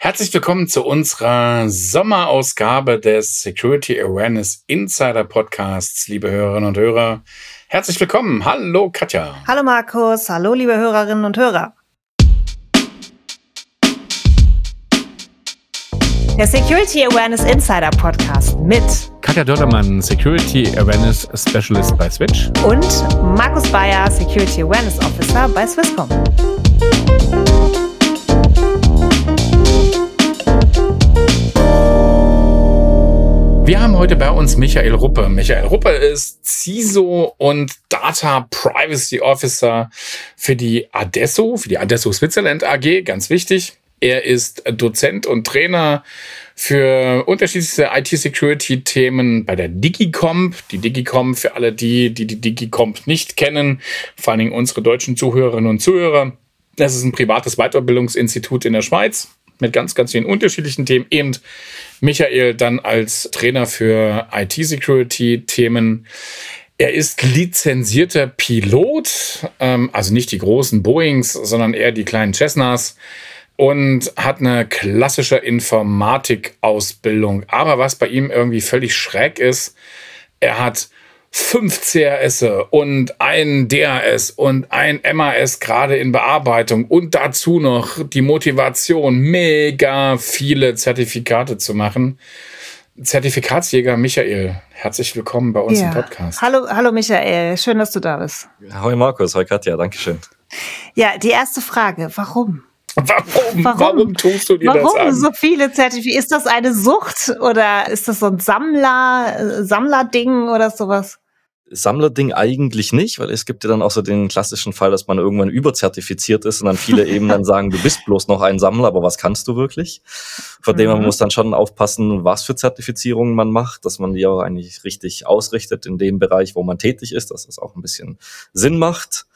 Herzlich willkommen zu unserer Sommerausgabe des Security Awareness Insider Podcasts, liebe Hörerinnen und Hörer. Herzlich willkommen. Hallo Katja. Hallo Markus. Hallo liebe Hörerinnen und Hörer. Der Security Awareness Insider Podcast mit Katja Dördermann, Security Awareness Specialist bei Switch und Markus Bayer, Security Awareness Officer bei Swisscom. Wir haben heute bei uns Michael Ruppe. Michael Ruppe ist CISO und Data Privacy Officer für die Adesso, für die Adesso Switzerland AG, ganz wichtig. Er ist Dozent und Trainer für unterschiedlichste IT-Security-Themen bei der Digicomp. Die Digicomp für alle die, die die Digicomp nicht kennen, vor allen Dingen unsere deutschen Zuhörerinnen und Zuhörer. Das ist ein privates Weiterbildungsinstitut in der Schweiz mit ganz, ganz vielen unterschiedlichen Themen. Eben Michael dann als Trainer für IT-Security-Themen. Er ist lizenzierter Pilot, ähm, also nicht die großen Boeings, sondern eher die kleinen Cessnas und hat eine klassische Informatik-Ausbildung. Aber was bei ihm irgendwie völlig schräg ist, er hat fünf CRS und ein DRS und ein MAS gerade in Bearbeitung und dazu noch die Motivation, mega viele Zertifikate zu machen. Zertifikatsjäger Michael, herzlich willkommen bei uns ja. im Podcast. Hallo, hallo Michael, schön, dass du da bist. Hoi Markus, hoi Katja, danke schön. Ja, die erste Frage, warum? Warum? Warum, Warum tust du dir Warum das an? so viele Zertifikate? Ist das eine Sucht oder ist das so ein Sammler, äh, Sammlerding oder sowas? Sammlerding eigentlich nicht, weil es gibt ja dann auch so den klassischen Fall, dass man irgendwann überzertifiziert ist und dann viele eben dann sagen, du bist bloß noch ein Sammler, aber was kannst du wirklich? Von mhm. dem man muss dann schon aufpassen, was für Zertifizierungen man macht, dass man die auch eigentlich richtig ausrichtet in dem Bereich, wo man tätig ist, dass das auch ein bisschen Sinn macht.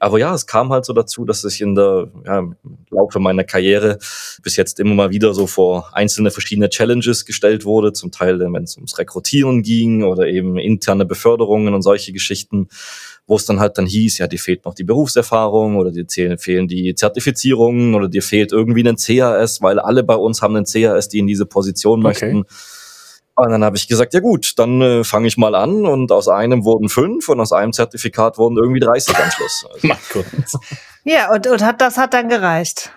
Aber ja, es kam halt so dazu, dass ich in der ja, im Laufe meiner Karriere bis jetzt immer mal wieder so vor einzelne verschiedene Challenges gestellt wurde, zum Teil, wenn es ums Rekrutieren ging oder eben interne Beförderungen und solche Geschichten, wo es dann halt dann hieß, ja, dir fehlt noch die Berufserfahrung oder dir fehlen die Zertifizierungen oder dir fehlt irgendwie ein CAS, weil alle bei uns haben einen CAS, die in diese Position okay. Und dann habe ich gesagt, ja gut, dann äh, fange ich mal an. Und aus einem wurden fünf und aus einem Zertifikat wurden irgendwie 30 am Schluss. Also. ja, und, und hat, das hat dann gereicht.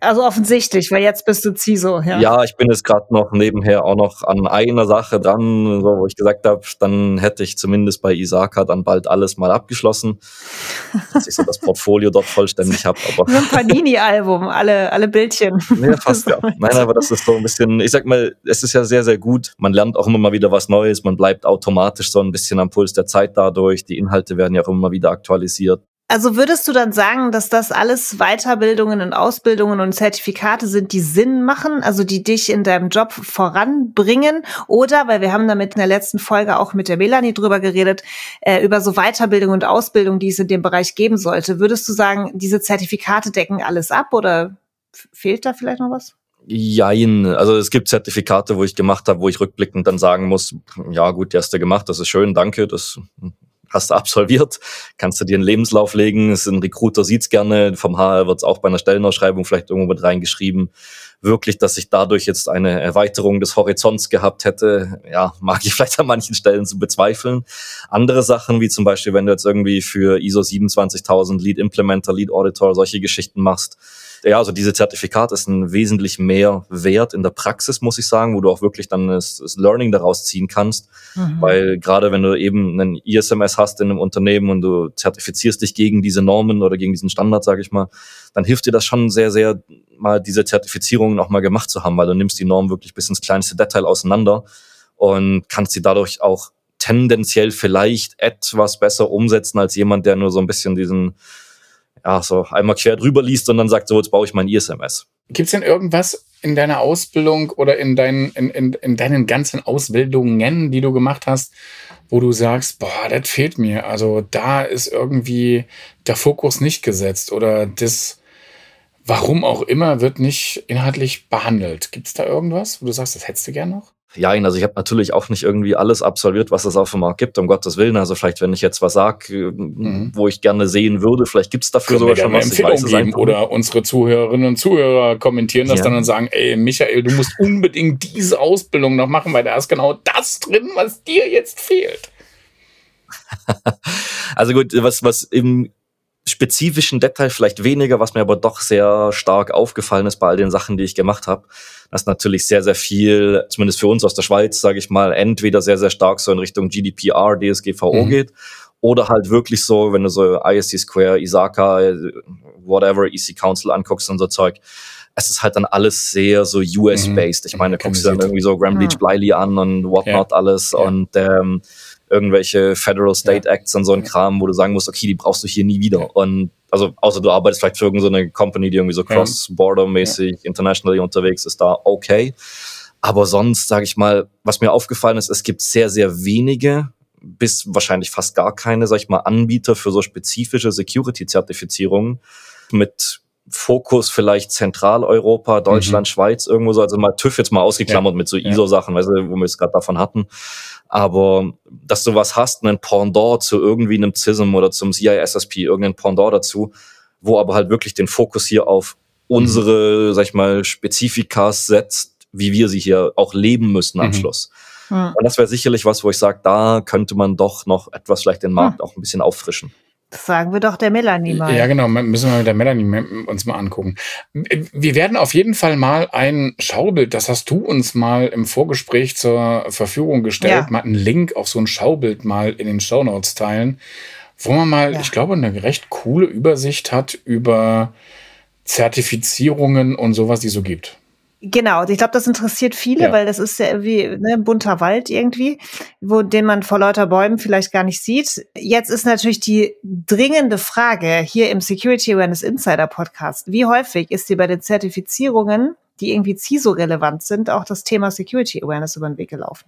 Also offensichtlich, weil jetzt bist du CISO. Ja, ja ich bin jetzt gerade noch nebenher auch noch an einer Sache dran, so, wo ich gesagt habe, dann hätte ich zumindest bei Isaka dann bald alles mal abgeschlossen, dass ich so das Portfolio dort vollständig habe. Aber so ein Panini-Album, alle, alle Bildchen. Ja, fast ja. Nein, aber das ist so ein bisschen, ich sag mal, es ist ja sehr, sehr gut. Man lernt auch immer mal wieder was Neues, man bleibt automatisch so ein bisschen am Puls der Zeit dadurch. Die Inhalte werden ja auch immer wieder aktualisiert. Also würdest du dann sagen, dass das alles Weiterbildungen und Ausbildungen und Zertifikate sind, die Sinn machen, also die dich in deinem Job voranbringen? Oder, weil wir haben damit in der letzten Folge auch mit der Melanie drüber geredet, äh, über so Weiterbildung und Ausbildung, die es in dem Bereich geben sollte. Würdest du sagen, diese Zertifikate decken alles ab oder fehlt da vielleicht noch was? Jein. Also es gibt Zertifikate, wo ich gemacht habe, wo ich rückblickend dann sagen muss, ja gut, die hast du gemacht, das ist schön, danke, das hast du absolviert, kannst du dir einen Lebenslauf legen. Ein Recruiter sieht's gerne, vom HR wird's auch bei einer Stellenausschreibung vielleicht irgendwo mit reingeschrieben. Wirklich, dass ich dadurch jetzt eine Erweiterung des Horizonts gehabt hätte, ja, mag ich vielleicht an manchen Stellen zu bezweifeln. Andere Sachen, wie zum Beispiel, wenn du jetzt irgendwie für ISO 27000 Lead Implementer, Lead Auditor solche Geschichten machst, ja, also diese Zertifikat ist ein wesentlich mehr Wert in der Praxis, muss ich sagen, wo du auch wirklich dann das, das Learning daraus ziehen kannst. Mhm. Weil gerade wenn du eben einen ISMS hast in einem Unternehmen und du zertifizierst dich gegen diese Normen oder gegen diesen Standard, sage ich mal, dann hilft dir das schon sehr, sehr, mal diese Zertifizierungen auch mal gemacht zu haben, weil du nimmst die Norm wirklich bis ins kleinste Detail auseinander und kannst sie dadurch auch tendenziell vielleicht etwas besser umsetzen als jemand, der nur so ein bisschen diesen ja, so einmal quer drüber liest und dann sagt, so, jetzt baue ich mein ISMS. Gibt es denn irgendwas in deiner Ausbildung oder in deinen, in, in, in deinen ganzen Ausbildungen, die du gemacht hast, wo du sagst, boah, das fehlt mir. Also da ist irgendwie der Fokus nicht gesetzt oder das, warum auch immer, wird nicht inhaltlich behandelt. Gibt es da irgendwas, wo du sagst, das hättest du gern noch? Ja, also ich habe natürlich auch nicht irgendwie alles absolviert, was es auf dem Markt gibt, um Gottes Willen. Also vielleicht, wenn ich jetzt was sage, äh, mhm. wo ich gerne sehen würde, vielleicht gibt es dafür Können sogar schon was. Empfehlung ich weiß geben oder unsere Zuhörerinnen und Zuhörer kommentieren das ja. dann und sagen, ey, Michael, du musst unbedingt diese Ausbildung noch machen, weil da ist genau das drin, was dir jetzt fehlt. also gut, was, was im spezifischen Detail vielleicht weniger, was mir aber doch sehr stark aufgefallen ist bei all den Sachen, die ich gemacht habe, dass natürlich sehr, sehr viel, zumindest für uns aus der Schweiz, sage ich mal, entweder sehr, sehr stark so in Richtung GDPR, DSGVO mhm. geht oder halt wirklich so, wenn du so ISC Square, ISACA, whatever, EC Council anguckst und so Zeug, es ist halt dann alles sehr so US-based. Ich meine, guckst du dann irgendwie so Graham Leach Bliley an und whatnot ja. alles ja. und ähm, irgendwelche Federal State ja. Acts und so ein Kram, wo du sagen musst, okay, die brauchst du hier nie wieder. Und also außer du arbeitest vielleicht für irgendeine so Company, die irgendwie so cross-border-mäßig, ja. internationally unterwegs ist, da okay. Aber sonst, sage ich mal, was mir aufgefallen ist, es gibt sehr, sehr wenige bis wahrscheinlich fast gar keine, sag ich mal, Anbieter für so spezifische Security-Zertifizierungen mit Fokus vielleicht Zentraleuropa, Deutschland, mhm. Schweiz, irgendwo so, also mal TÜV jetzt mal ausgeklammert ja. mit so ISO-Sachen, weißt du, wo wir es gerade davon hatten. Aber dass du was hast, einen Pendant zu irgendwie einem CISM oder zum CISSP, irgendein Pendant dazu, wo aber halt wirklich den Fokus hier auf unsere, mhm. sag ich mal, Spezifikas setzt, wie wir sie hier auch leben müssen am mhm. Schluss. Mhm. Und das wäre sicherlich was, wo ich sage, da könnte man doch noch etwas vielleicht den Markt auch ein bisschen auffrischen. Das sagen wir doch der Melanie mal. Ja, genau, müssen wir mit der Melanie uns mal angucken. Wir werden auf jeden Fall mal ein Schaubild, das hast du uns mal im Vorgespräch zur Verfügung gestellt, ja. mal einen Link auf so ein Schaubild mal in den Show Notes teilen, wo man mal, ja. ich glaube, eine recht coole Übersicht hat über Zertifizierungen und sowas, die so gibt. Genau, ich glaube, das interessiert viele, ja. weil das ist ja wie ne, ein bunter Wald irgendwie, wo den man vor lauter Bäumen vielleicht gar nicht sieht. Jetzt ist natürlich die dringende Frage hier im Security Awareness Insider Podcast: Wie häufig ist dir bei den Zertifizierungen, die irgendwie CISO-relevant sind, auch das Thema Security Awareness über den Weg gelaufen?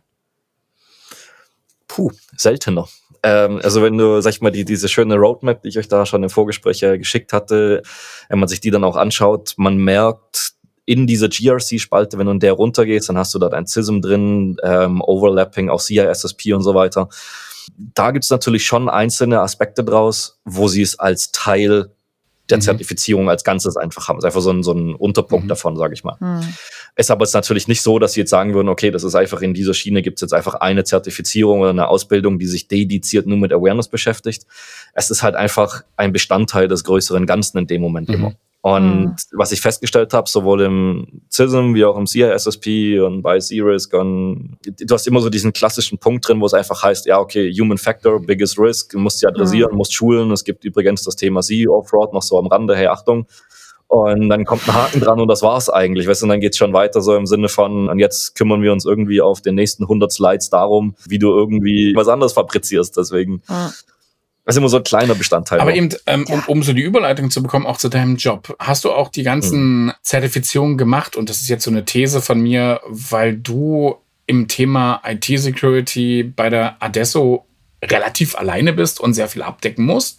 Puh, seltener. Ähm, also wenn du, sag ich mal, die, diese schöne Roadmap, die ich euch da schon im Vorgespräch geschickt hatte, wenn man sich die dann auch anschaut, man merkt, in dieser GRC-Spalte, wenn du in der runtergehst, dann hast du dort ein CISM drin, ähm, Overlapping, auch CISSP und so weiter. Da gibt's natürlich schon einzelne Aspekte draus, wo sie es als Teil der mhm. Zertifizierung als Ganzes einfach haben. Das ist einfach so ein, so ein Unterpunkt mhm. davon, sage ich mal. Mhm. Ist aber jetzt natürlich nicht so, dass sie jetzt sagen würden, okay, das ist einfach in dieser Schiene gibt's jetzt einfach eine Zertifizierung oder eine Ausbildung, die sich dediziert nur mit Awareness beschäftigt. Es ist halt einfach ein Bestandteil des größeren Ganzen in dem Moment mhm. immer. Und mhm. was ich festgestellt habe, sowohl im CISM wie auch im CISSP und bei C-Risk und du hast immer so diesen klassischen Punkt drin, wo es einfach heißt, ja, okay, Human Factor, Biggest Risk, musst sie adressieren, mhm. musst schulen. Es gibt übrigens das Thema CEO-Fraud noch so am Rande, hey, Achtung. Und dann kommt ein Haken dran und das war's eigentlich. Weißt du, und dann geht's schon weiter so im Sinne von, und jetzt kümmern wir uns irgendwie auf den nächsten 100 Slides darum, wie du irgendwie was anderes fabrizierst. Deswegen, mhm. Das ist immer so ein kleiner Bestandteil. Aber noch. eben, ähm, ja. um, um so die Überleitung zu bekommen, auch zu deinem Job, hast du auch die ganzen mhm. Zertifizierungen gemacht? Und das ist jetzt so eine These von mir, weil du im Thema IT-Security bei der Adesso relativ alleine bist und sehr viel abdecken musst?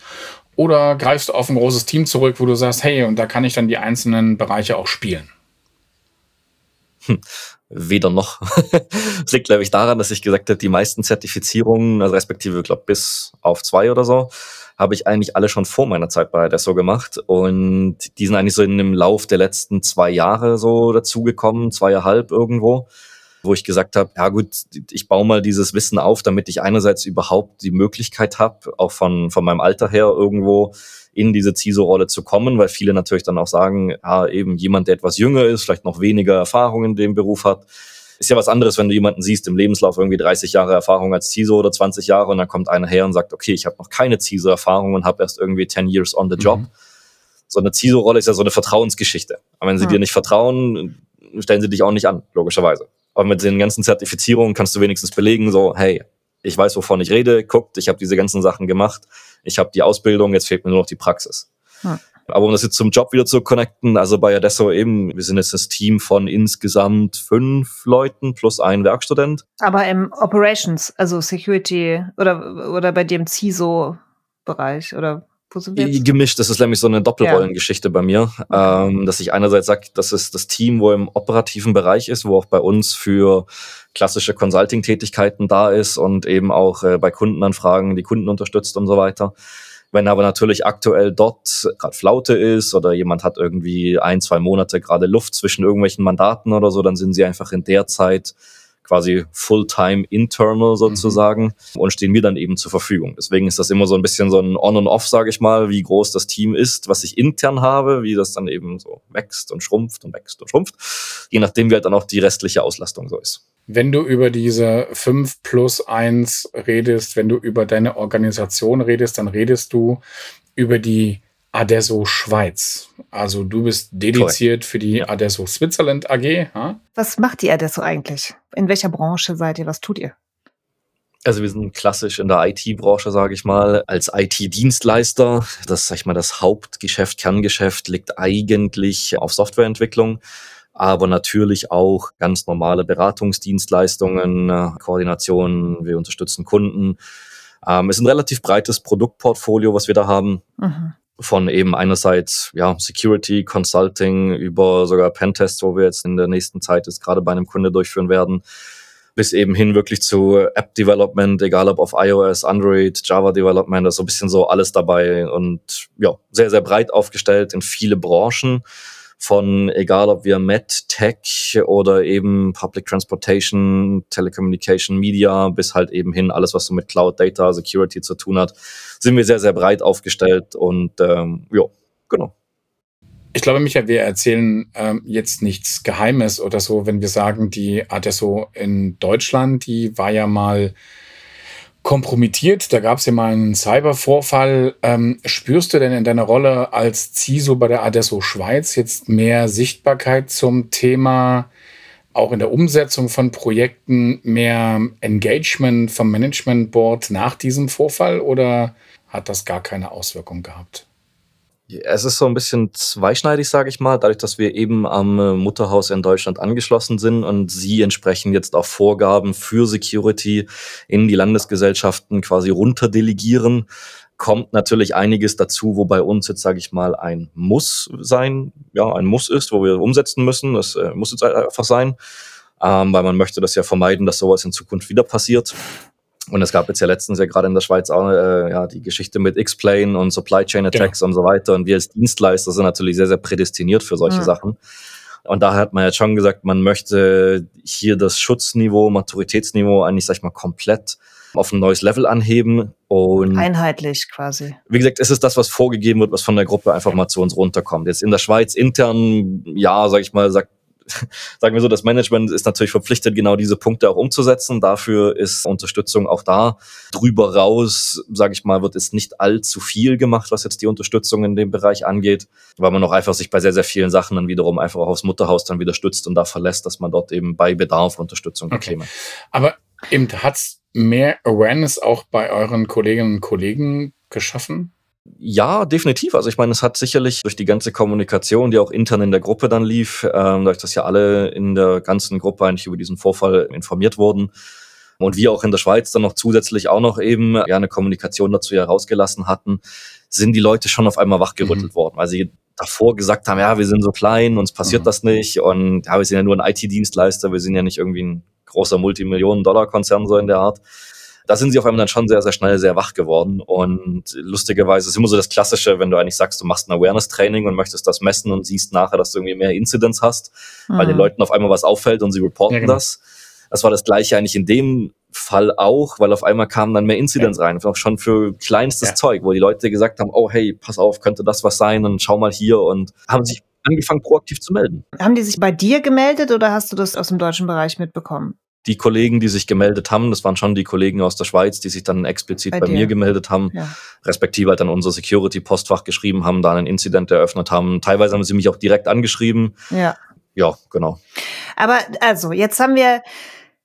Oder greifst du auf ein großes Team zurück, wo du sagst, hey, und da kann ich dann die einzelnen Bereiche auch spielen? Hm weder noch. das liegt, glaube ich, daran, dass ich gesagt habe, die meisten Zertifizierungen, also respektive, glaube bis auf zwei oder so, habe ich eigentlich alle schon vor meiner Zeit bei Adesso gemacht. Und die sind eigentlich so in dem Lauf der letzten zwei Jahre so dazugekommen, zweieinhalb irgendwo, wo ich gesagt habe, ja gut, ich baue mal dieses Wissen auf, damit ich einerseits überhaupt die Möglichkeit habe, auch von, von meinem Alter her irgendwo in diese CISO-Rolle zu kommen, weil viele natürlich dann auch sagen, ja, eben jemand, der etwas jünger ist, vielleicht noch weniger Erfahrung in dem Beruf hat, ist ja was anderes, wenn du jemanden siehst im Lebenslauf irgendwie 30 Jahre Erfahrung als CISO oder 20 Jahre und dann kommt einer her und sagt, okay, ich habe noch keine CISO-Erfahrung und habe erst irgendwie 10 years on the job. Mhm. So eine CISO-Rolle ist ja so eine Vertrauensgeschichte. Aber wenn sie ja. dir nicht vertrauen, stellen sie dich auch nicht an, logischerweise. Aber mit den ganzen Zertifizierungen kannst du wenigstens belegen, so, hey, ich weiß, wovon ich rede, guckt, ich habe diese ganzen Sachen gemacht, ich habe die Ausbildung, jetzt fehlt mir nur noch die Praxis. Hm. Aber um das jetzt zum Job wieder zu connecten, also bei Adesso eben, wir sind jetzt das Team von insgesamt fünf Leuten plus ein Werkstudent. Aber im Operations, also Security oder, oder bei dem CISO-Bereich oder Wo sind wir jetzt? Gemischt, das ist nämlich so eine Doppelrollengeschichte bei mir, ähm, dass ich einerseits sage, das ist das Team, wo im operativen Bereich ist, wo auch bei uns für klassische Consulting-Tätigkeiten da ist und eben auch äh, bei Kundenanfragen die Kunden unterstützt und so weiter. Wenn aber natürlich aktuell dort gerade Flaute ist oder jemand hat irgendwie ein, zwei Monate gerade Luft zwischen irgendwelchen Mandaten oder so, dann sind sie einfach in der Zeit quasi Fulltime internal sozusagen mhm. und stehen mir dann eben zur Verfügung. Deswegen ist das immer so ein bisschen so ein On und Off, sage ich mal, wie groß das Team ist, was ich intern habe, wie das dann eben so wächst und schrumpft und wächst und schrumpft, je nachdem wie halt dann auch die restliche Auslastung so ist. Wenn du über diese 5 plus 1 redest, wenn du über deine Organisation redest, dann redest du über die Adesso Schweiz. Also du bist dediziert für die Adesso Switzerland AG. Ha? Was macht die Adesso eigentlich? In welcher Branche seid ihr? Was tut ihr? Also wir sind klassisch in der IT-Branche, sage ich mal, als IT-Dienstleister. Das, sag ich mal, das Hauptgeschäft, Kerngeschäft liegt eigentlich auf Softwareentwicklung, aber natürlich auch ganz normale Beratungsdienstleistungen, äh, Koordination. Wir unterstützen Kunden. Ähm, es ist ein relativ breites Produktportfolio, was wir da haben. Mhm von eben einerseits ja Security, Consulting über sogar Pentests, wo wir jetzt in der nächsten Zeit jetzt gerade bei einem Kunde durchführen werden, bis eben hin wirklich zu App Development, egal ob auf iOS, Android, Java Development, da ist so ein bisschen so alles dabei und ja, sehr, sehr breit aufgestellt in viele Branchen von egal ob wir Med, Tech oder eben Public Transportation, Telecommunication, Media bis halt eben hin alles, was so mit Cloud Data, Security zu tun hat, sind wir sehr, sehr breit aufgestellt und ähm, ja, genau. Ich glaube, Michael, wir erzählen ähm, jetzt nichts Geheimes oder so, wenn wir sagen, die Adesso in Deutschland, die war ja mal kompromittiert. Da gab es ja mal einen Cybervorfall. Ähm, spürst du denn in deiner Rolle als CISO bei der Adesso Schweiz jetzt mehr Sichtbarkeit zum Thema, auch in der Umsetzung von Projekten, mehr Engagement vom Management Board nach diesem Vorfall oder hat das gar keine Auswirkung gehabt? Es ist so ein bisschen zweischneidig, sage ich mal, dadurch, dass wir eben am äh, Mutterhaus in Deutschland angeschlossen sind und sie entsprechend jetzt auch Vorgaben für Security in die Landesgesellschaften quasi runterdelegieren, kommt natürlich einiges dazu, wo bei uns jetzt, sage ich mal, ein Muss sein, ja, ein Muss ist, wo wir umsetzen müssen. Das äh, muss jetzt einfach sein, ähm, weil man möchte das ja vermeiden, dass sowas in Zukunft wieder passiert. Und es gab jetzt ja letztens ja gerade in der Schweiz auch äh, ja, die Geschichte mit X-Plane und Supply Chain Attacks genau. und so weiter. Und wir als Dienstleister sind natürlich sehr, sehr prädestiniert für solche ja. Sachen. Und da hat man jetzt schon gesagt, man möchte hier das Schutzniveau, Maturitätsniveau eigentlich, sag ich mal, komplett auf ein neues Level anheben. Und Einheitlich quasi. Wie gesagt, es ist das, was vorgegeben wird, was von der Gruppe einfach mal zu uns runterkommt. Jetzt in der Schweiz intern, ja, sag ich mal, sagt sagen wir so, das Management ist natürlich verpflichtet, genau diese Punkte auch umzusetzen. Dafür ist Unterstützung auch da. Drüber raus, sage ich mal, wird es nicht allzu viel gemacht, was jetzt die Unterstützung in dem Bereich angeht, weil man auch einfach sich bei sehr, sehr vielen Sachen dann wiederum einfach auch aufs Mutterhaus dann wieder stützt und da verlässt, dass man dort eben bei Bedarf Unterstützung bekäme. Okay. Aber eben hat's mehr Awareness auch bei euren Kolleginnen und Kollegen geschaffen? Ja, definitiv. Also ich meine, es hat sicherlich durch die ganze Kommunikation, die auch intern in der Gruppe dann lief, ähm, dadurch, dass ja alle in der ganzen Gruppe eigentlich über diesen Vorfall informiert wurden und wir auch in der Schweiz dann noch zusätzlich auch noch eben ja eine Kommunikation dazu herausgelassen hatten, sind die Leute schon auf einmal wachgerüttelt mhm. worden, weil sie davor gesagt haben, ja, wir sind so klein, uns passiert mhm. das nicht und ja, wir sind ja nur ein IT-Dienstleister, wir sind ja nicht irgendwie ein großer Multimillionen-Dollar-Konzern so in der Art da sind sie auf einmal dann schon sehr, sehr schnell sehr wach geworden. Und lustigerweise ist immer so das Klassische, wenn du eigentlich sagst, du machst ein Awareness-Training und möchtest das messen und siehst nachher, dass du irgendwie mehr Incidents hast, mhm. weil den Leuten auf einmal was auffällt und sie reporten ja, genau. das. Das war das Gleiche eigentlich in dem Fall auch, weil auf einmal kamen dann mehr Incidents ja. rein, auch schon für kleinstes ja. Zeug, wo die Leute gesagt haben, oh hey, pass auf, könnte das was sein und schau mal hier und haben sich angefangen proaktiv zu melden. Haben die sich bei dir gemeldet oder hast du das aus dem deutschen Bereich mitbekommen? Die Kollegen, die sich gemeldet haben, das waren schon die Kollegen aus der Schweiz, die sich dann explizit bei, bei mir gemeldet haben, ja. respektive halt dann unser Security-Postfach geschrieben haben, da einen Incident eröffnet haben. Teilweise haben sie mich auch direkt angeschrieben. Ja. Ja, genau. Aber also, jetzt haben wir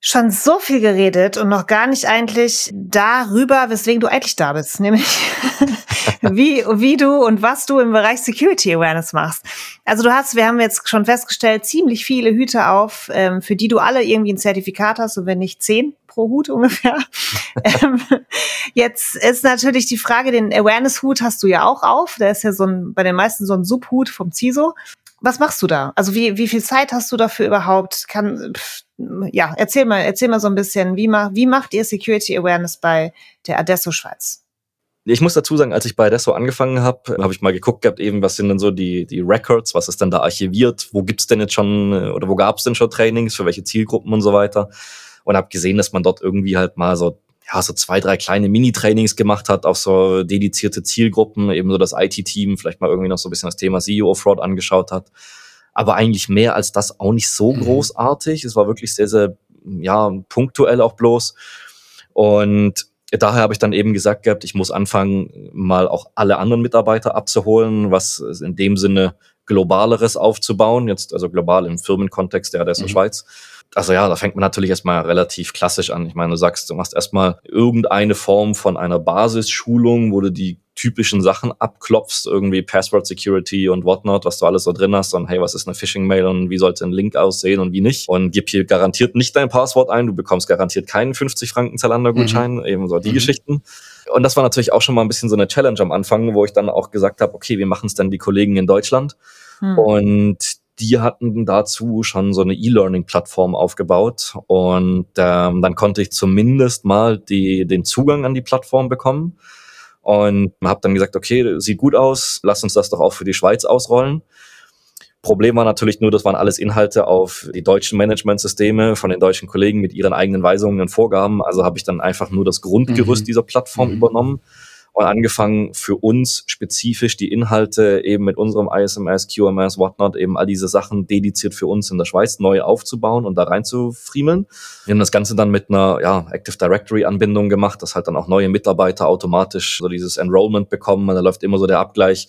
schon so viel geredet und noch gar nicht eigentlich darüber, weswegen du eigentlich da bist, nämlich wie, wie du und was du im Bereich Security Awareness machst. Also du hast, wir haben jetzt schon festgestellt, ziemlich viele Hüte auf, ähm, für die du alle irgendwie ein Zertifikat hast und wenn nicht zehn pro Hut ungefähr. ähm, jetzt ist natürlich die Frage, den Awareness-Hut hast du ja auch auf. Der ist ja so ein, bei den meisten so ein Subhut vom CISO. Was machst du da? Also wie, wie viel Zeit hast du dafür überhaupt? Kann, pff, ja, erzähl mal, erzähl mal so ein bisschen, wie, ma, wie macht ihr Security Awareness bei der Adesso Schweiz? Ich muss dazu sagen, als ich bei Adesso angefangen habe, habe ich mal geguckt gehabt, eben, was sind denn so die, die Records, was ist denn da archiviert, wo gibt's denn jetzt schon oder wo gab's denn schon Trainings, für welche Zielgruppen und so weiter. Und habe gesehen, dass man dort irgendwie halt mal so ja, so zwei, drei kleine Mini-Trainings gemacht hat, auf so dedizierte Zielgruppen, eben so das IT-Team, vielleicht mal irgendwie noch so ein bisschen das Thema CEO-Fraud angeschaut hat aber eigentlich mehr als das auch nicht so mhm. großartig. Es war wirklich sehr, sehr, ja, punktuell auch bloß. Und daher habe ich dann eben gesagt gehabt, ich muss anfangen, mal auch alle anderen Mitarbeiter abzuholen, was in dem Sinne globaleres aufzubauen, jetzt also global im Firmenkontext der Adesso mhm. Schweiz. Also ja, da fängt man natürlich erstmal relativ klassisch an. Ich meine, du sagst, du machst erstmal irgendeine Form von einer Basisschulung, wo du die typischen Sachen abklopfst, irgendwie Password Security und whatnot, was du alles so drin hast und hey, was ist eine Phishing-Mail und wie sollte ein Link aussehen und wie nicht. Und gib hier garantiert nicht dein Passwort ein, du bekommst garantiert keinen 50 Franken Zalando-Gutschein, mhm. eben so die mhm. Geschichten. Und das war natürlich auch schon mal ein bisschen so eine Challenge am Anfang, wo ich dann auch gesagt habe, okay, wie machen es denn die Kollegen in Deutschland? Mhm. Und die hatten dazu schon so eine E-Learning-Plattform aufgebaut und ähm, dann konnte ich zumindest mal die, den Zugang an die Plattform bekommen und habe dann gesagt, okay, sieht gut aus, lass uns das doch auch für die Schweiz ausrollen. Problem war natürlich nur, das waren alles Inhalte auf die deutschen Managementsysteme von den deutschen Kollegen mit ihren eigenen Weisungen und Vorgaben. Also habe ich dann einfach nur das Grundgerüst mhm. dieser Plattform mhm. übernommen und angefangen für uns spezifisch die Inhalte eben mit unserem ISMS, QMS, whatnot, eben all diese Sachen dediziert für uns in der Schweiz neu aufzubauen und da rein zu friemeln. Wir haben das Ganze dann mit einer ja, Active Directory Anbindung gemacht, dass halt dann auch neue Mitarbeiter automatisch so dieses Enrollment bekommen und da läuft immer so der Abgleich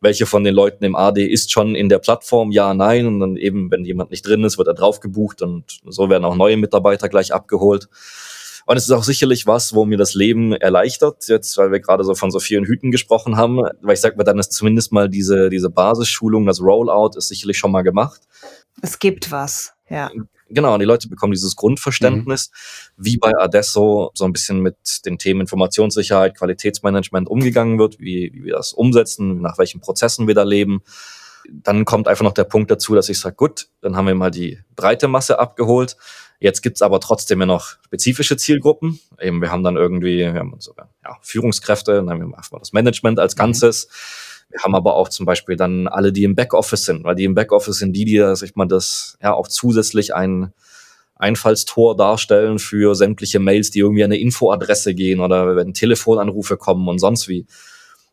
welche von den Leuten im AD ist schon in der Plattform, ja, nein. Und dann eben, wenn jemand nicht drin ist, wird er drauf gebucht und so werden auch neue Mitarbeiter gleich abgeholt. Und es ist auch sicherlich was, wo mir das Leben erleichtert, jetzt, weil wir gerade so von so vielen Hüten gesprochen haben, weil ich sage mal, dann ist zumindest mal diese, diese Basisschulung, das Rollout ist sicherlich schon mal gemacht. Es gibt was, ja. Genau, und die Leute bekommen dieses Grundverständnis, mhm. wie bei Adesso so ein bisschen mit den Themen Informationssicherheit, Qualitätsmanagement umgegangen wird, wie, wie wir das umsetzen, nach welchen Prozessen wir da leben. Dann kommt einfach noch der Punkt dazu, dass ich sage, gut, dann haben wir mal die breite Masse abgeholt. Jetzt gibt's aber trotzdem ja noch spezifische Zielgruppen. Eben, wir haben dann irgendwie, wir haben sogar ja, Führungskräfte, dann haben wir das Management als mhm. Ganzes. Mhm. Wir haben aber auch zum Beispiel dann alle, die im Backoffice sind, weil die im Backoffice sind die, die, sag ich mal, das ja auch zusätzlich ein Einfallstor darstellen für sämtliche Mails, die irgendwie an eine Infoadresse gehen oder wenn Telefonanrufe kommen und sonst wie.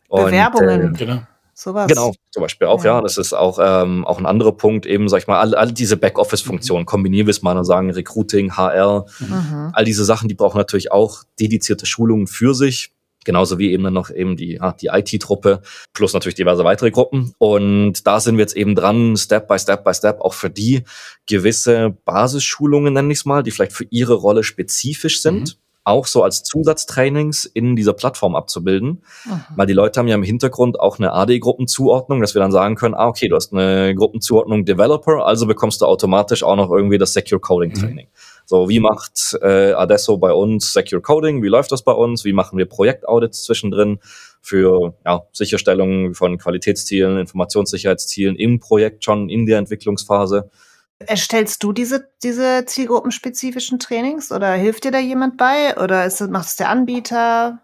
Und, Bewerbungen. Äh, genau. Sowas. Genau, zum Beispiel auch, ja. ja. Das ist auch, ähm, auch ein anderer Punkt, eben, sag ich mal, all, all diese Backoffice-Funktionen, mhm. kombinieren wir es mal und sagen, Recruiting, HR, mhm. all diese Sachen, die brauchen natürlich auch dedizierte Schulungen für sich. Genauso wie eben dann noch eben die, ja, die IT-Truppe plus natürlich diverse weitere Gruppen. Und da sind wir jetzt eben dran, Step by Step by Step, auch für die gewisse Basisschulungen, nenne ich es mal, die vielleicht für ihre Rolle spezifisch sind. Mhm auch so als Zusatztrainings in dieser Plattform abzubilden. Mhm. Weil die Leute haben ja im Hintergrund auch eine AD-Gruppenzuordnung, dass wir dann sagen können, ah, okay, du hast eine Gruppenzuordnung Developer, also bekommst du automatisch auch noch irgendwie das Secure Coding mhm. Training. Mhm. So, wie macht äh, Adesso bei uns Secure Coding? Wie läuft das bei uns? Wie machen wir Projektaudits zwischendrin für ja, Sicherstellung von Qualitätszielen, Informationssicherheitszielen im Projekt schon in der Entwicklungsphase? Erstellst du diese, diese zielgruppenspezifischen Trainings oder hilft dir da jemand bei? Oder ist, macht es der Anbieter?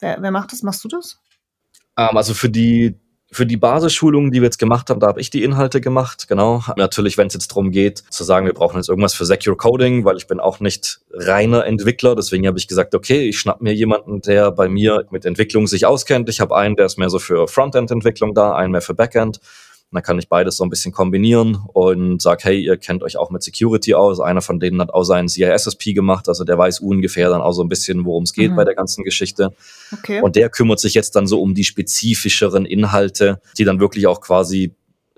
Wer, wer macht das? Machst du das? Ähm, also für die, für die Basisschulungen, die wir jetzt gemacht haben, da habe ich die Inhalte gemacht, genau. Natürlich, wenn es jetzt darum geht, zu sagen, wir brauchen jetzt irgendwas für Secure Coding, weil ich bin auch nicht reiner Entwickler, deswegen habe ich gesagt, okay, ich schnapp mir jemanden, der bei mir mit Entwicklung sich auskennt. Ich habe einen, der ist mehr so für Frontend-Entwicklung da, einen mehr für Backend. Und dann kann ich beides so ein bisschen kombinieren und sage, hey, ihr kennt euch auch mit Security aus. Einer von denen hat auch seinen CISSP gemacht, also der weiß ungefähr dann auch so ein bisschen, worum es geht mhm. bei der ganzen Geschichte. Okay. Und der kümmert sich jetzt dann so um die spezifischeren Inhalte, die dann wirklich auch quasi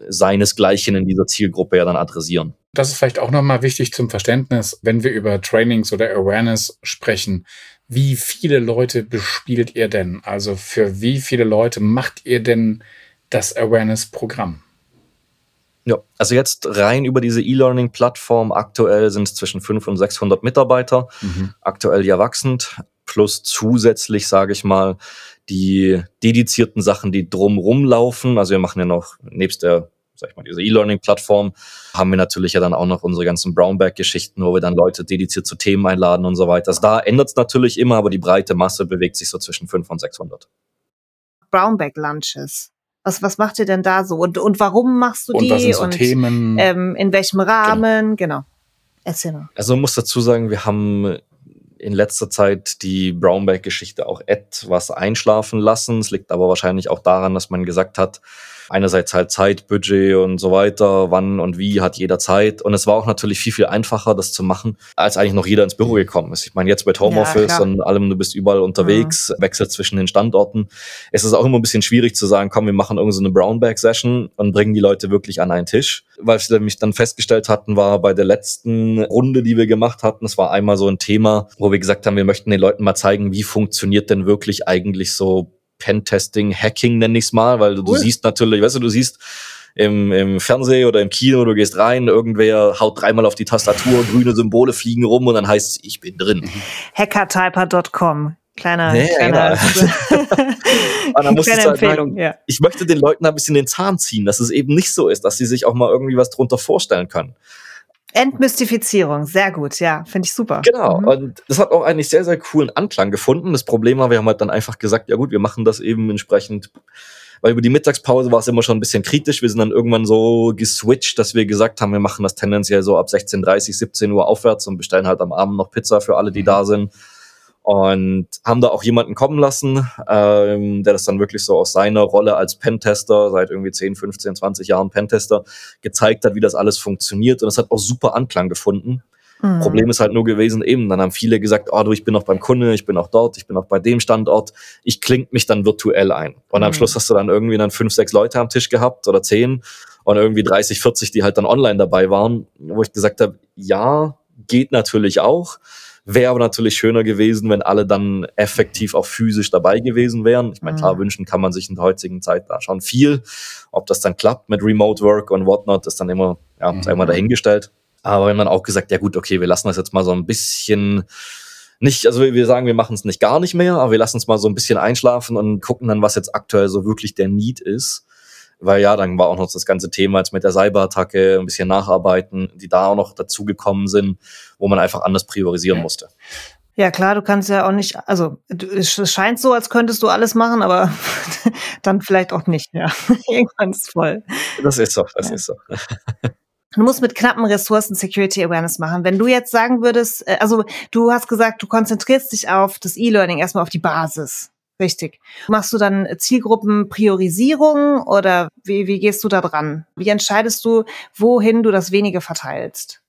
seinesgleichen in dieser Zielgruppe ja dann adressieren. Das ist vielleicht auch nochmal wichtig zum Verständnis, wenn wir über Trainings oder Awareness sprechen. Wie viele Leute bespielt ihr denn? Also für wie viele Leute macht ihr denn das Awareness-Programm? Ja, also jetzt rein über diese E-Learning-Plattform. Aktuell sind es zwischen 500 und 600 Mitarbeiter, mhm. aktuell ja wachsend, plus zusätzlich, sage ich mal, die dedizierten Sachen, die drumrum laufen. Also wir machen ja noch, nebst der, sag ich mal, diese E-Learning-Plattform, haben wir natürlich ja dann auch noch unsere ganzen Brownback-Geschichten, wo wir dann Leute dediziert zu Themen einladen und so weiter. Also da ändert es natürlich immer, aber die breite Masse bewegt sich so zwischen 500 und 600. Brownback-Lunches. Was, was macht ihr denn da so? Und, und warum machst du und die? Was sind so und Themen? Ähm, in welchem Rahmen? Genau. genau. Erzähl mal. Also man muss dazu sagen, wir haben in letzter Zeit die Brownback-Geschichte auch etwas einschlafen lassen. Es liegt aber wahrscheinlich auch daran, dass man gesagt hat, einerseits halt Zeit, Budget und so weiter, wann und wie hat jeder Zeit. Und es war auch natürlich viel, viel einfacher, das zu machen, als eigentlich noch jeder ins Büro gekommen ist. Ich meine, jetzt mit Homeoffice ja, und allem, du bist überall unterwegs, mhm. wechselst zwischen den Standorten. Es ist auch immer ein bisschen schwierig zu sagen, komm, wir machen irgendeine so eine Brownback-Session und bringen die Leute wirklich an einen Tisch. Weil wir nämlich dann festgestellt hatten, war bei der letzten Runde, die wir gemacht hatten, es war einmal so ein Thema, wo wir gesagt haben, wir möchten den Leuten mal zeigen, wie funktioniert denn wirklich eigentlich so Pentesting, Hacking nenne ich es mal, weil du, cool. du siehst natürlich, weißt du, du siehst im, im Fernsehen oder im Kino, du gehst rein, irgendwer haut dreimal auf die Tastatur, grüne Symbole fliegen rum und dann heißt es, ich bin drin. Hackertyper.com. Kleiner, nee, kleiner, genau. kleine Empfehlung. Sagen, ja. Ich möchte den Leuten ein bisschen den Zahn ziehen, dass es eben nicht so ist, dass sie sich auch mal irgendwie was drunter vorstellen können. Entmystifizierung, sehr gut, ja, finde ich super. Genau, mhm. und das hat auch eigentlich sehr, sehr coolen Anklang gefunden. Das Problem war, wir haben halt dann einfach gesagt, ja gut, wir machen das eben entsprechend, weil über die Mittagspause war es immer schon ein bisschen kritisch. Wir sind dann irgendwann so geswitcht, dass wir gesagt haben, wir machen das tendenziell so ab 16.30, 17 Uhr aufwärts und bestellen halt am Abend noch Pizza für alle, die mhm. da sind und haben da auch jemanden kommen lassen, ähm, der das dann wirklich so aus seiner Rolle als Pentester, seit irgendwie 10, 15, 20 Jahren Pentester, gezeigt hat, wie das alles funktioniert. Und es hat auch super Anklang gefunden. Mhm. Problem ist halt nur gewesen, eben, dann haben viele gesagt, oh du, ich bin auch beim Kunde, ich bin auch dort, ich bin auch bei dem Standort, ich kling mich dann virtuell ein. Und mhm. am Schluss hast du dann irgendwie dann fünf, sechs Leute am Tisch gehabt oder zehn und irgendwie 30, 40, die halt dann online dabei waren, wo ich gesagt habe, ja, geht natürlich auch. Wäre aber natürlich schöner gewesen, wenn alle dann effektiv auch physisch dabei gewesen wären. Ich meine, klar, mhm. wünschen kann man sich in der heutigen Zeit da schon viel. Ob das dann klappt mit Remote Work und whatnot, ist dann immer, ja, mhm. einmal dahingestellt. Aber wir haben dann auch gesagt, ja gut, okay, wir lassen das jetzt mal so ein bisschen nicht, also wir sagen, wir machen es nicht gar nicht mehr, aber wir lassen es mal so ein bisschen einschlafen und gucken dann, was jetzt aktuell so wirklich der Need ist weil ja, dann war auch noch das ganze Thema jetzt mit der Cyberattacke, ein bisschen nacharbeiten, die da auch noch dazugekommen sind, wo man einfach anders priorisieren musste. Ja, klar, du kannst ja auch nicht, also es scheint so, als könntest du alles machen, aber dann vielleicht auch nicht, ja. Irgendwann ist es voll. Das ist so, das ja. ist so. Du musst mit knappen Ressourcen Security Awareness machen. Wenn du jetzt sagen würdest, äh, also du hast gesagt, du konzentrierst dich auf das E-Learning, erstmal auf die Basis. Richtig. Machst du dann Zielgruppenpriorisierung oder wie, wie gehst du da dran? Wie entscheidest du, wohin du das wenige verteilst?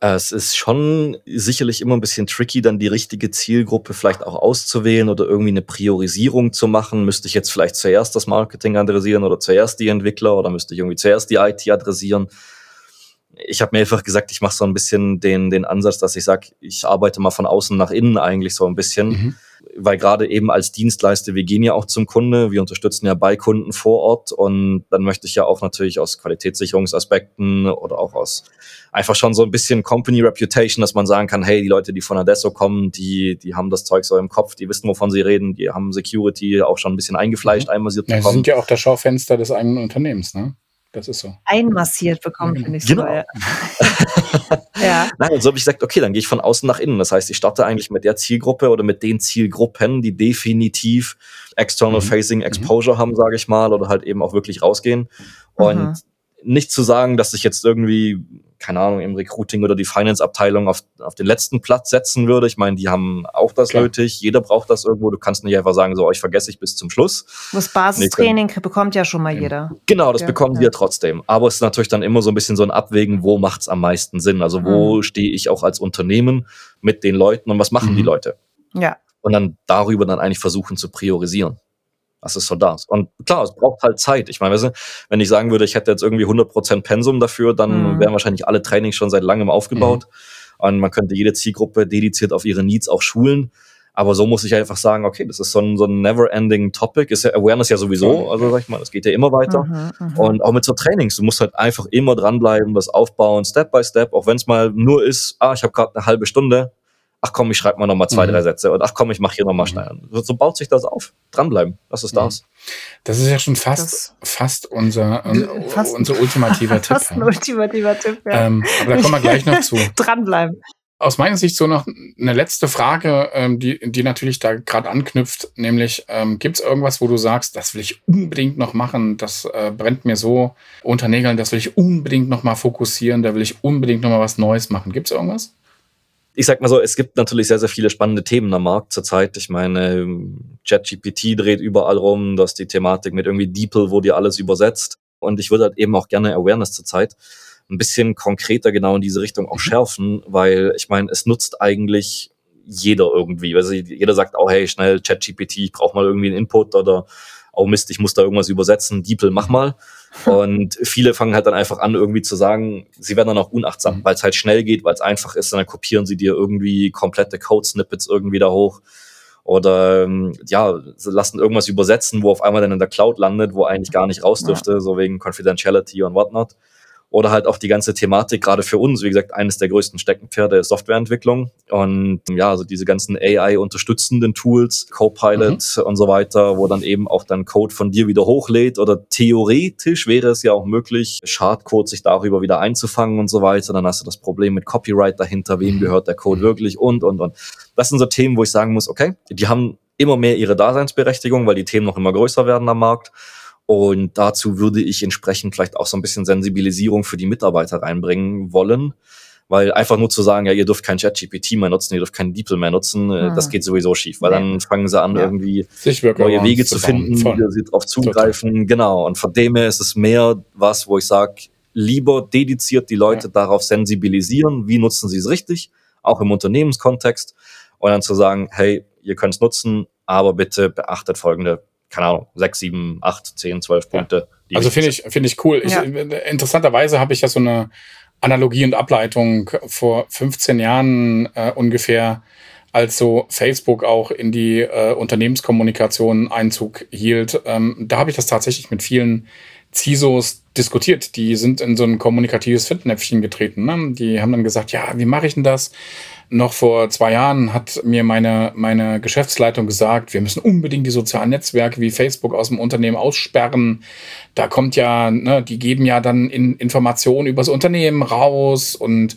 Es ist schon sicherlich immer ein bisschen tricky, dann die richtige Zielgruppe vielleicht auch auszuwählen oder irgendwie eine Priorisierung zu machen. Müsste ich jetzt vielleicht zuerst das Marketing adressieren oder zuerst die Entwickler oder müsste ich irgendwie zuerst die IT adressieren? Ich habe mir einfach gesagt, ich mache so ein bisschen den, den Ansatz, dass ich sage, ich arbeite mal von außen nach innen eigentlich so ein bisschen. Mhm weil gerade eben als Dienstleister, wir gehen ja auch zum Kunde, wir unterstützen ja bei Kunden vor Ort und dann möchte ich ja auch natürlich aus Qualitätssicherungsaspekten oder auch aus einfach schon so ein bisschen Company Reputation, dass man sagen kann, hey, die Leute, die von Adesso kommen, die, die haben das Zeug so im Kopf, die wissen, wovon sie reden, die haben Security auch schon ein bisschen eingefleischt, mhm. einmassiert ja, bekommen. Sie sind ja auch das Schaufenster des eigenen Unternehmens, ne? Das ist so. Einmassiert bekommen, genau. finde ich genau. so. ja. Nein, und so habe ich gesagt, okay, dann gehe ich von außen nach innen. Das heißt, ich starte eigentlich mit der Zielgruppe oder mit den Zielgruppen, die definitiv External mhm. Facing mhm. Exposure mhm. haben, sage ich mal, oder halt eben auch wirklich rausgehen. Und mhm. nicht zu sagen, dass ich jetzt irgendwie keine Ahnung, im Recruiting oder die Finance-Abteilung auf, auf den letzten Platz setzen würde. Ich meine, die haben auch das Klar. nötig. Jeder braucht das irgendwo. Du kannst nicht einfach sagen, so, euch vergesse ich bis zum Schluss. Das Basistraining nee, bekommt ja schon mal jeder. Genau, das ja, bekommen ja. wir trotzdem. Aber es ist natürlich dann immer so ein bisschen so ein Abwägen, wo macht's am meisten Sinn? Also wo mhm. stehe ich auch als Unternehmen mit den Leuten und was machen mhm. die Leute? Ja. Und dann darüber dann eigentlich versuchen zu priorisieren. Das ist so das. Und klar, es braucht halt Zeit. Ich meine, weißt du, wenn ich sagen würde, ich hätte jetzt irgendwie 100% Pensum dafür, dann mhm. wären wahrscheinlich alle Trainings schon seit langem aufgebaut. Mhm. Und man könnte jede Zielgruppe dediziert auf ihre Needs auch schulen. Aber so muss ich einfach sagen, okay, das ist so ein, so ein never-ending Topic. Ist ja Awareness ja sowieso, also sag ich mal, das geht ja immer weiter. Mhm, mhm, und auch mit so Trainings, du musst halt einfach immer dranbleiben, das aufbauen, Step by Step, auch wenn es mal nur ist, ah, ich habe gerade eine halbe Stunde, ach komm, ich schreibe mal noch mal zwei, mhm. drei Sätze und ach komm, ich mache hier noch mal mhm. schnell. So, so, baut sich das auf. Dranbleiben, das ist mhm. das. Das ist ja schon fast, das fast unser, äh, fast, unser ultimativer Tipp. Fast ein ultimativer Tipp, ja. Ähm, aber da kommen wir gleich noch zu. Dranbleiben. Aus meiner Sicht so noch eine letzte Frage, ähm, die, die natürlich da gerade anknüpft, nämlich ähm, gibt es irgendwas, wo du sagst, das will ich unbedingt noch machen, das äh, brennt mir so unter Nägeln, das will ich unbedingt noch mal fokussieren, da will ich unbedingt noch mal was Neues machen. Gibt es irgendwas? Ich sag mal so, es gibt natürlich sehr, sehr viele spannende Themen am Markt zurzeit. Ich meine, ChatGPT dreht überall rum, dass die Thematik mit irgendwie DeepL, wo dir alles übersetzt. Und ich würde halt eben auch gerne Awareness zurzeit ein bisschen konkreter genau in diese Richtung auch mhm. schärfen, weil ich meine, es nutzt eigentlich jeder irgendwie. Also jeder sagt, oh hey, schnell ChatGPT, ich brauche mal irgendwie einen Input oder oh Mist, ich muss da irgendwas übersetzen, DeepL, mach mal. Und viele fangen halt dann einfach an, irgendwie zu sagen, sie werden dann auch unachtsam, mhm. weil es halt schnell geht, weil es einfach ist, und dann kopieren sie dir irgendwie komplette Code-Snippets irgendwie da hoch. Oder ähm, ja, sie lassen irgendwas übersetzen, wo auf einmal dann in der Cloud landet, wo eigentlich gar nicht raus dürfte, ja. so wegen Confidentiality und whatnot oder halt auch die ganze Thematik, gerade für uns, wie gesagt, eines der größten Steckenpferde ist Softwareentwicklung. Und ja, also diese ganzen AI-unterstützenden Tools, Copilot mhm. und so weiter, wo dann eben auch dann Code von dir wieder hochlädt oder theoretisch wäre es ja auch möglich, Schadcode sich darüber wieder einzufangen und so weiter. Dann hast du das Problem mit Copyright dahinter, wem mhm. gehört der Code wirklich und, und, und. Das sind so Themen, wo ich sagen muss, okay, die haben immer mehr ihre Daseinsberechtigung, weil die Themen noch immer größer werden am Markt. Und dazu würde ich entsprechend vielleicht auch so ein bisschen Sensibilisierung für die Mitarbeiter reinbringen wollen. Weil einfach nur zu sagen, ja, ihr dürft kein ChatGPT mehr nutzen, ihr dürft kein DeepL mehr nutzen, hm. das geht sowieso schief, weil ja. dann fangen sie an, ja. irgendwie neue Wege zu finden, wie sie darauf zugreifen. Total. Genau. Und von dem her ist es mehr was, wo ich sage, lieber dediziert die Leute ja. darauf sensibilisieren, wie nutzen sie es richtig, auch im Unternehmenskontext. Und dann zu sagen, hey, ihr könnt es nutzen, aber bitte beachtet folgende keine Ahnung, sechs, sieben, acht, zehn, zwölf Punkte. Ja. Also finde ich, finde ich cool. Ja. Ich, interessanterweise habe ich ja so eine Analogie und Ableitung vor 15 Jahren äh, ungefähr, als so Facebook auch in die äh, Unternehmenskommunikation Einzug hielt. Ähm, da habe ich das tatsächlich mit vielen CISOs diskutiert. Die sind in so ein kommunikatives Fettnäpfchen getreten. Ne? Die haben dann gesagt, ja, wie mache ich denn das? Noch vor zwei Jahren hat mir meine, meine Geschäftsleitung gesagt, wir müssen unbedingt die sozialen Netzwerke wie Facebook aus dem Unternehmen aussperren. Da kommt ja, ne, die geben ja dann in Informationen über das Unternehmen raus und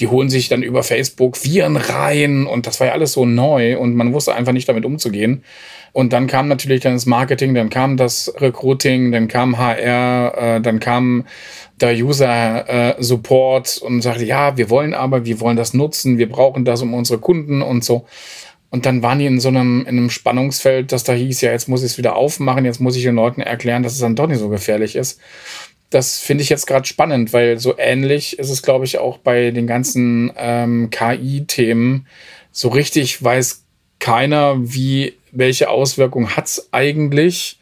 die holen sich dann über Facebook Viren rein und das war ja alles so neu und man wusste einfach nicht damit umzugehen. Und dann kam natürlich dann das Marketing, dann kam das Recruiting, dann kam HR, äh, dann kam der User äh, Support und sagte, ja, wir wollen aber, wir wollen das nutzen, wir brauchen das um unsere Kunden und so. Und dann waren die in so einem, in einem Spannungsfeld, dass da hieß, ja, jetzt muss ich es wieder aufmachen, jetzt muss ich den Leuten erklären, dass es dann doch nicht so gefährlich ist. Das finde ich jetzt gerade spannend, weil so ähnlich ist es, glaube ich, auch bei den ganzen ähm, KI-Themen. So richtig weiß keiner, wie, welche Auswirkungen hat's eigentlich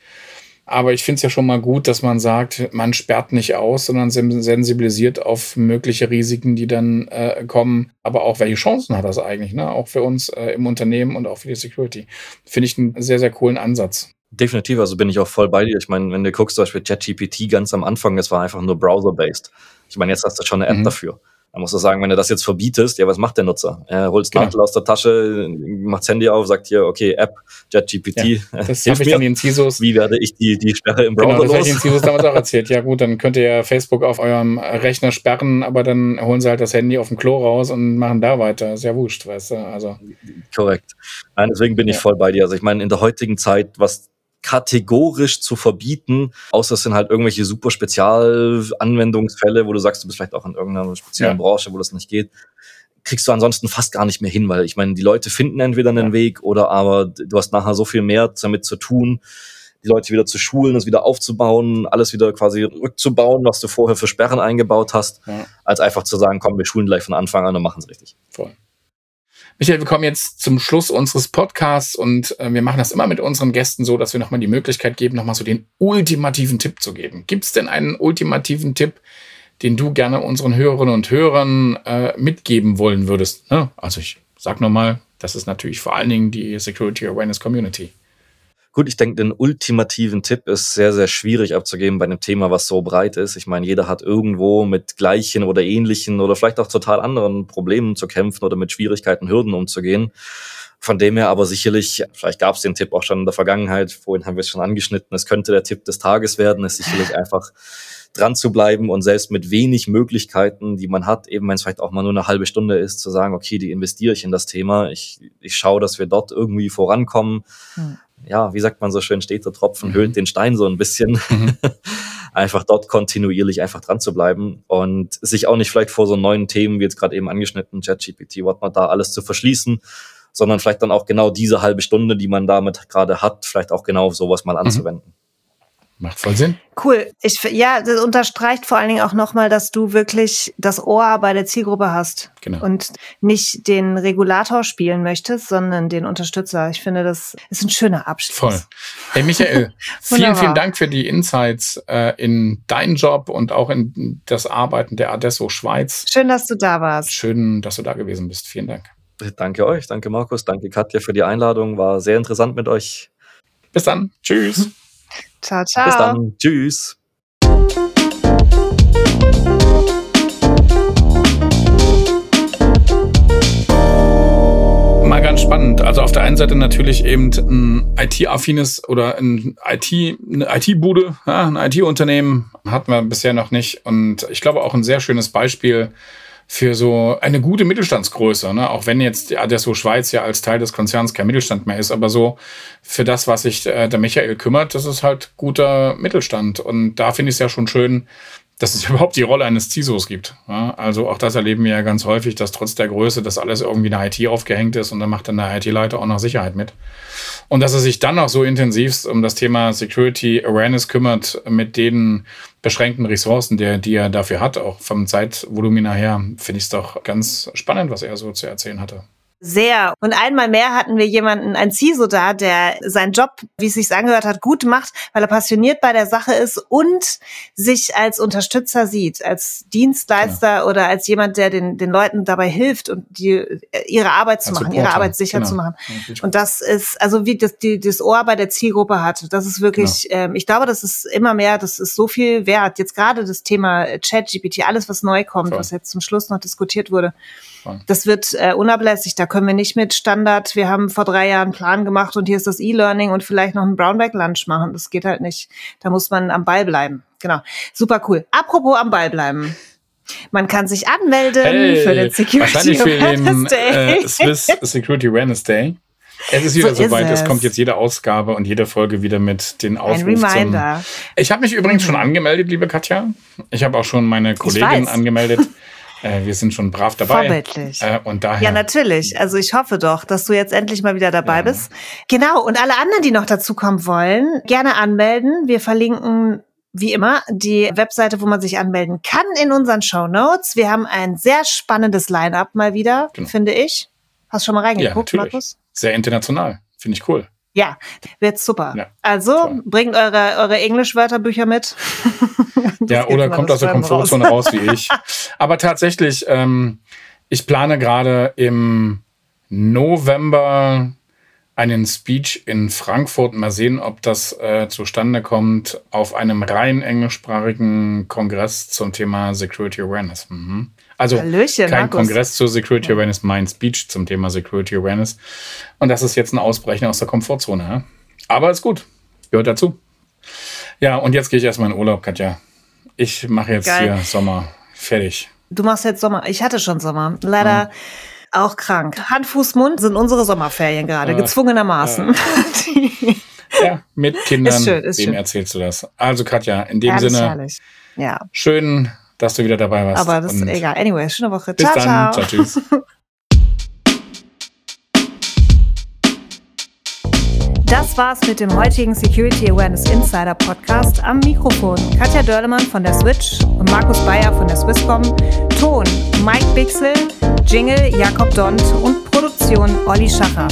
aber ich finde es ja schon mal gut, dass man sagt, man sperrt nicht aus, sondern sensibilisiert auf mögliche Risiken, die dann äh, kommen. Aber auch welche Chancen hat das eigentlich, ne? Auch für uns äh, im Unternehmen und auch für die Security. Finde ich einen sehr, sehr coolen Ansatz. Definitiv, also bin ich auch voll bei dir. Ich meine, wenn du guckst, zum Beispiel ChatGPT ganz am Anfang, das war einfach nur browser-based. Ich meine, jetzt hast du schon eine App mhm. dafür. Da musst du sagen, wenn du das jetzt verbietest, ja, was macht der Nutzer? Er holt genau. aus der Tasche, macht das Handy auf, sagt hier, okay, App, JetGPT. Ja, das habe ich dann den CISOs. Wie werde ich die, die Sperre im Browser genau, das los? habe ich den CISOs damals auch erzählt. Ja gut, dann könnt ihr ja Facebook auf eurem Rechner sperren, aber dann holen sie halt das Handy auf dem Klo raus und machen da weiter. Ist ja wurscht, weißt du. Also. Korrekt. Nein, deswegen bin ja. ich voll bei dir. Also ich meine, in der heutigen Zeit, was kategorisch zu verbieten, außer es sind halt irgendwelche super Spezialanwendungsfälle, wo du sagst, du bist vielleicht auch in irgendeiner speziellen ja. Branche, wo das nicht geht, kriegst du ansonsten fast gar nicht mehr hin, weil ich meine, die Leute finden entweder einen ja. Weg oder aber du hast nachher so viel mehr damit zu tun, die Leute wieder zu schulen, es wieder aufzubauen, alles wieder quasi rückzubauen, was du vorher für Sperren eingebaut hast, ja. als einfach zu sagen, komm, wir schulen gleich von Anfang an und machen es richtig. Voll. Michael, wir kommen jetzt zum Schluss unseres Podcasts und äh, wir machen das immer mit unseren Gästen so, dass wir nochmal die Möglichkeit geben, nochmal so den ultimativen Tipp zu geben. Gibt es denn einen ultimativen Tipp, den du gerne unseren Hörerinnen und Hörern äh, mitgeben wollen würdest? Ne? Also ich sag nochmal, das ist natürlich vor allen Dingen die Security Awareness Community. Gut, ich denke, den ultimativen Tipp ist sehr, sehr schwierig abzugeben bei einem Thema, was so breit ist. Ich meine, jeder hat irgendwo mit gleichen oder ähnlichen oder vielleicht auch total anderen Problemen zu kämpfen oder mit Schwierigkeiten, Hürden umzugehen. Von dem her aber sicherlich, vielleicht gab es den Tipp auch schon in der Vergangenheit, vorhin haben wir es schon angeschnitten, es könnte der Tipp des Tages werden, ist sicherlich einfach dran zu bleiben und selbst mit wenig Möglichkeiten, die man hat, eben wenn es vielleicht auch mal nur eine halbe Stunde ist, zu sagen, okay, die investiere ich in das Thema, ich, ich schaue, dass wir dort irgendwie vorankommen. Hm ja, wie sagt man so schön, steht der Tropfen, mhm. höhlt den Stein so ein bisschen. Mhm. einfach dort kontinuierlich einfach dran zu bleiben und sich auch nicht vielleicht vor so neuen Themen, wie jetzt gerade eben angeschnitten, ChatGPT, whatnot, da alles zu verschließen, sondern vielleicht dann auch genau diese halbe Stunde, die man damit gerade hat, vielleicht auch genau sowas mal mhm. anzuwenden. Macht voll Sinn. Cool. Ich, ja, das unterstreicht vor allen Dingen auch nochmal, dass du wirklich das Ohr bei der Zielgruppe hast. Genau. Und nicht den Regulator spielen möchtest, sondern den Unterstützer. Ich finde, das ist ein schöner Abschluss. Voll. Hey, Michael, vielen, vielen Dank für die Insights äh, in deinen Job und auch in das Arbeiten der Adesso Schweiz. Schön, dass du da warst. Schön, dass du da gewesen bist. Vielen Dank. Danke euch. Danke, Markus. Danke, Katja, für die Einladung. War sehr interessant mit euch. Bis dann. Tschüss. Ciao, ciao. Bis dann. Tschüss. Mal ganz spannend. Also auf der einen Seite natürlich eben ein IT-affines oder ein IT, eine IT-Bude, ja, ein IT-Unternehmen hatten wir bisher noch nicht. Und ich glaube auch ein sehr schönes Beispiel, für so eine gute Mittelstandsgröße, ne? auch wenn jetzt die Adesso Schweiz ja als Teil des Konzerns kein Mittelstand mehr ist, aber so für das, was sich äh, der Michael kümmert, das ist halt guter Mittelstand. Und da finde ich es ja schon schön, dass es überhaupt die Rolle eines CISOs gibt. Ja, also auch das erleben wir ja ganz häufig, dass trotz der Größe das alles irgendwie in der IT aufgehängt ist und dann macht dann der IT-Leiter auch noch Sicherheit mit. Und dass er sich dann noch so intensiv um das Thema Security Awareness kümmert mit den beschränkten Ressourcen, der, die er dafür hat, auch vom Zeitvolumina her, finde ich es doch ganz spannend, was er so zu erzählen hatte. Sehr. Und einmal mehr hatten wir jemanden, ein CISO da, der seinen Job, wie es sich angehört hat, gut macht, weil er passioniert bei der Sache ist und sich als Unterstützer sieht, als Dienstleister ja. oder als jemand, der den, den Leuten dabei hilft und die, äh, ihre Arbeit zu als machen, Supporter. ihre Arbeit sicher genau. zu machen. und das ist, also wie das, die, das Ohr bei der Zielgruppe hat, das ist wirklich, genau. ähm, ich glaube, das ist immer mehr, das ist so viel wert. Jetzt gerade das Thema ChatGPT, alles, was neu kommt, Voll. was jetzt zum Schluss noch diskutiert wurde. Das wird äh, unablässig. Da können wir nicht mit Standard, wir haben vor drei Jahren einen Plan gemacht und hier ist das E-Learning und vielleicht noch ein Brownback-Lunch machen. Das geht halt nicht. Da muss man am Ball bleiben. Genau. Super cool. Apropos am Ball bleiben. Man kann sich anmelden hey, für den Security Awareness Day. Äh, Swiss Security Awareness Day. Es ist wieder so soweit, es. es. kommt jetzt jede Ausgabe und jede Folge wieder mit den Aufrufen. Ein Reminder. ich habe mich übrigens schon angemeldet, liebe Katja. Ich habe auch schon meine Kollegin angemeldet. Äh, wir sind schon brav dabei. Vorbildlich. Äh, und daher, ja, natürlich. Also ich hoffe doch, dass du jetzt endlich mal wieder dabei ja. bist. Genau. Und alle anderen, die noch dazukommen wollen, gerne anmelden. Wir verlinken wie immer die Webseite, wo man sich anmelden kann in unseren Show Notes. Wir haben ein sehr spannendes Line-up mal wieder, genau. finde ich. Hast du schon mal reingeguckt, ja, Markus? Sehr international. Finde ich cool. Ja, wird super. Ja, also toll. bringt eure, eure Englisch-Wörterbücher mit. ja, oder kommt aus der Komfortzone raus. raus wie ich. Aber tatsächlich, ähm, ich plane gerade im November einen Speech in Frankfurt. Mal sehen, ob das äh, zustande kommt auf einem rein englischsprachigen Kongress zum Thema Security Awareness. Mhm. Also Hallöchen, kein Markus. Kongress zur Security Awareness, mein Speech zum Thema Security Awareness. Und das ist jetzt ein Ausbrechen aus der Komfortzone. Ja? Aber ist gut, gehört dazu. Ja, und jetzt gehe ich erstmal in Urlaub, Katja. Ich mache jetzt Geil. hier Sommer. Fertig. Du machst jetzt Sommer. Ich hatte schon Sommer. Leider. Mhm auch krank. Hand, Fuß, Mund sind unsere Sommerferien gerade, äh, gezwungenermaßen. Äh. ja, mit Kindern. Ist schön, ist Wem schön. erzählst du das? Also, Katja, in dem herrlich, Sinne, herrlich. Ja. schön dass du wieder dabei warst. Aber das ist egal. Anyway, schöne Woche. Bis ciao, dann. ciao. Ciao, tschüss. Das war's mit dem heutigen Security Awareness Insider Podcast. Am Mikrofon Katja Dörlemann von der Switch und Markus Bayer von der Swisscom. Ton Mike Bixel, Jingle Jakob Dont und Produktion Olli Schacher.